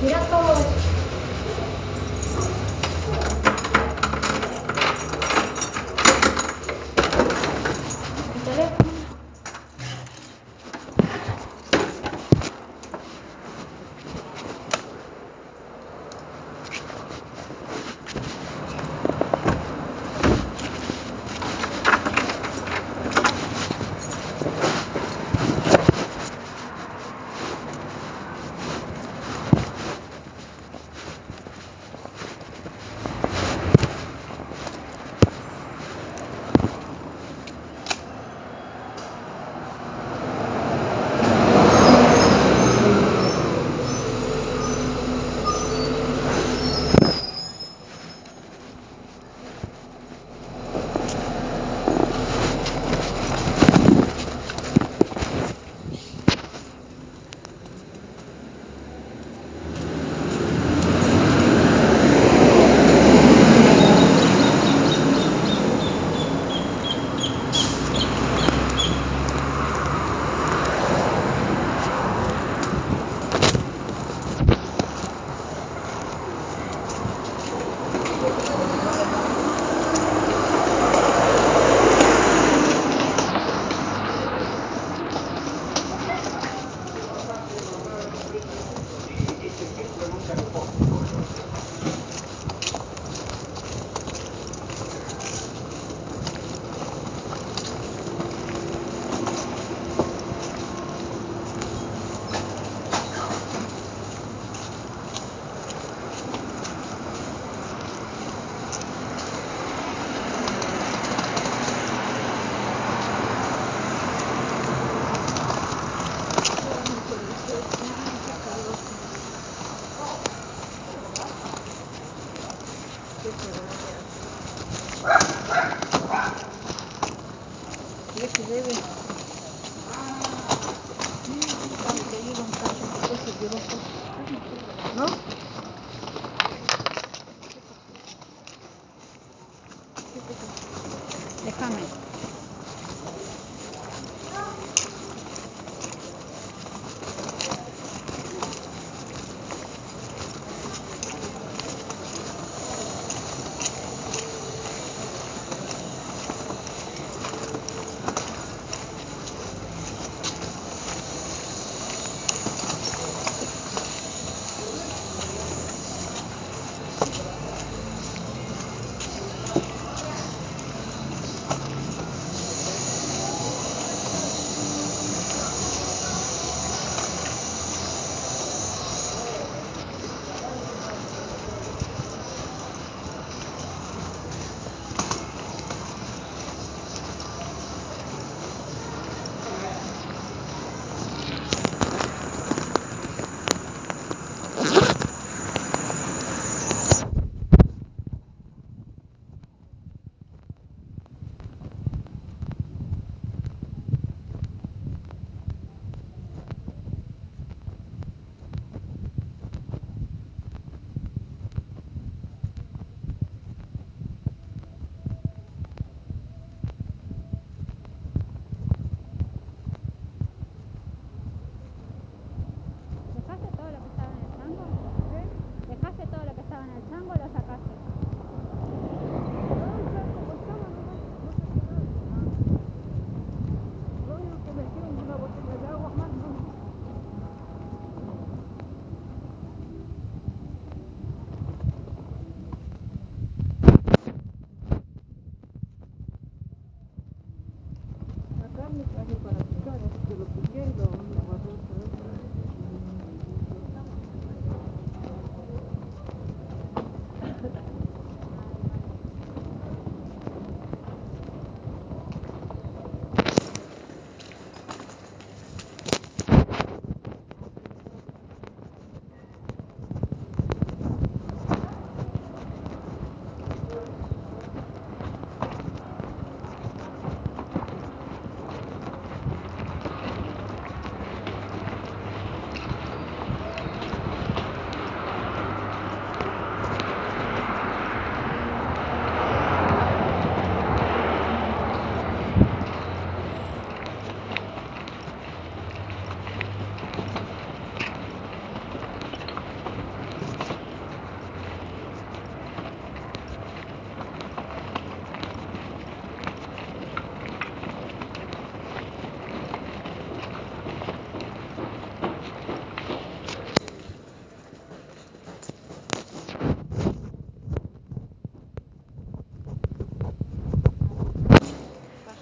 Mira todo Якщо зайві, там, де їм кажуть, що біло.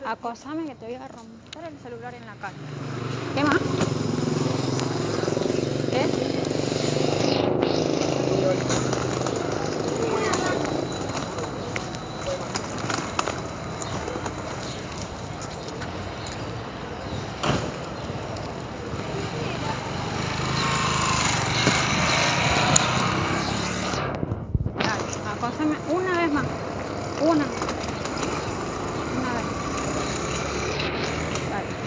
Acosame que te voy a romper el celular en la cara. ¿Qué más? ¿Qué? Dale, acósame una vez más. Una. Una vez. Dale.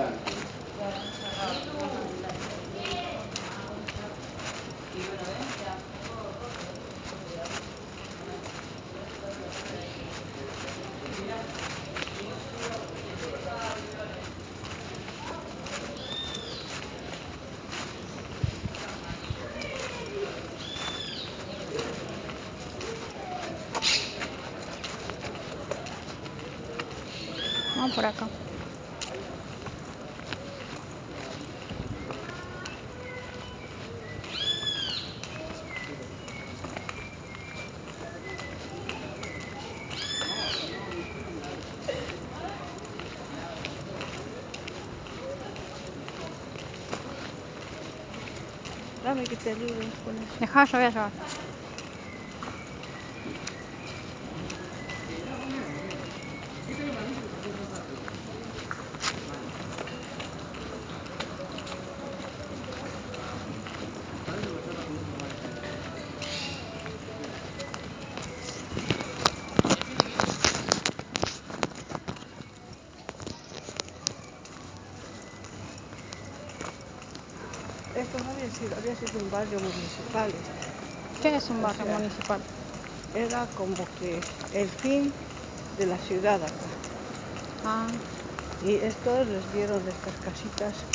O un gigante. Vamos por acá. 你一个在六。说。Sido, había sido un barrio municipal. ¿Qué es un O barrio sea, municipal? Era como que el fin de la ciudad acá. Ah, Y estos les dieron estas casitas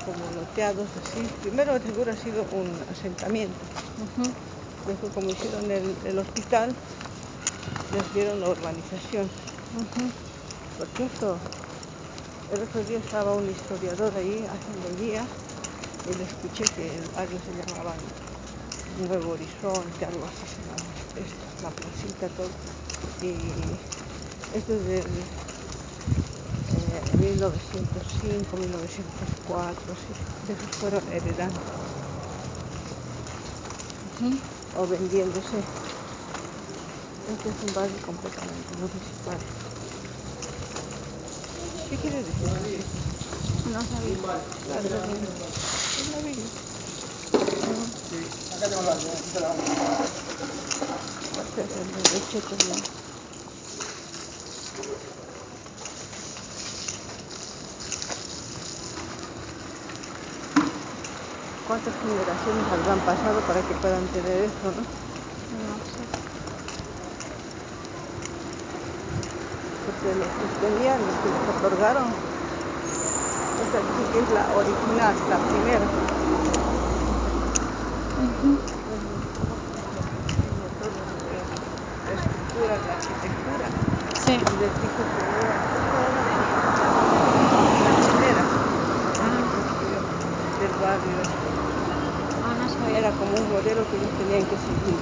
como loteados así. Primero seguro ha sido un asentamiento. ujú. Después como hicieron el, el hospital, les dieron la urbanización. Por cierto, el otro día estaba un historiador ahí haciendo guía y le escuché que el barrio se llamaba Nuevo Horizonte, algo así se llama esto, la placita, todo. Y esto es del eh, 1905, 1904, así. De esos fueron heredando Ujú. o vendiéndose. Este es un barrio completamente municipal. ¿Qué quiere decir? No sabía. Acá tengo aquí la leche también. ¿Cuántas generaciones habrán pasado para que puedan tener esto, no? No sé. Porque los que tenían, los que les otorgaron, que es la original, la primera. Aquí lo de la estructura, la arquitectura. Sí. Y les dijo que era, la primera se Ah, del barrio ah, no sabía. Era como un modelo que ellos tenían que seguir.